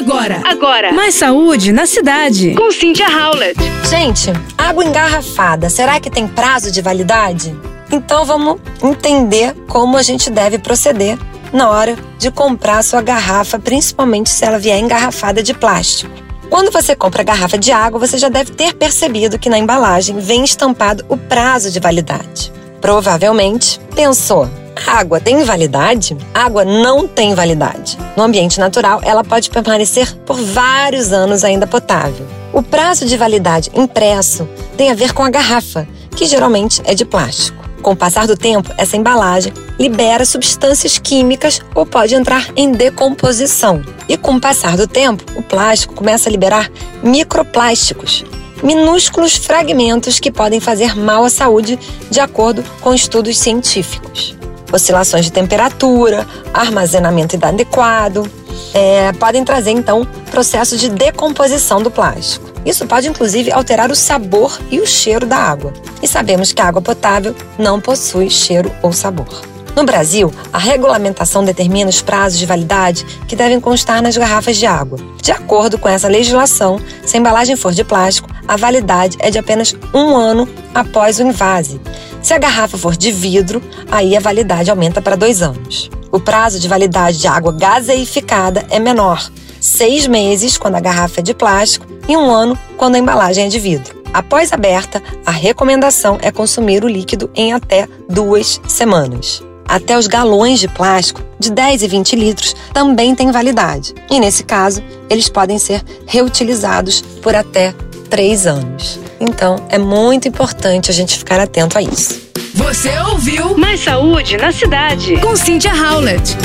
Agora, agora. Mais saúde na cidade. Com Cynthia Howlett. Gente, água engarrafada, será que tem prazo de validade? Então vamos entender como a gente deve proceder na hora de comprar a sua garrafa, principalmente se ela vier engarrafada de plástico. Quando você compra a garrafa de água, você já deve ter percebido que na embalagem vem estampado o prazo de validade. Provavelmente pensou: água tem validade? Água não tem validade. No ambiente natural, ela pode permanecer por vários anos ainda potável. O prazo de validade impresso tem a ver com a garrafa, que geralmente é de plástico. Com o passar do tempo, essa embalagem libera substâncias químicas ou pode entrar em decomposição. E com o passar do tempo, o plástico começa a liberar microplásticos, minúsculos fragmentos que podem fazer mal à saúde, de acordo com estudos científicos. Oscilações de temperatura, armazenamento inadequado, é, podem trazer então processo de decomposição do plástico. Isso pode inclusive alterar o sabor e o cheiro da água. E sabemos que a água potável não possui cheiro ou sabor. No Brasil, a regulamentação determina os prazos de validade que devem constar nas garrafas de água. De acordo com essa legislação, se a embalagem for de plástico, a validade é de apenas um ano após o invase. Se a garrafa for de vidro, aí a validade aumenta para dois anos. O prazo de validade de água gaseificada é menor, seis meses quando a garrafa é de plástico e um ano quando a embalagem é de vidro. Após aberta, a recomendação é consumir o líquido em até duas semanas. Até os galões de plástico, de 10 e 20 litros, também têm validade. E nesse caso, eles podem ser reutilizados por até três anos. Então, é muito importante a gente ficar atento a isso. Você ouviu Mais saúde na cidade. com Cynthia Howlett.